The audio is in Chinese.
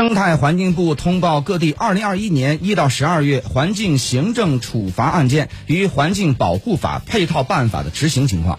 生态环境部通报各地二零二一年一到十二月环境行政处罚案件与环境保护法配套办法的执行情况。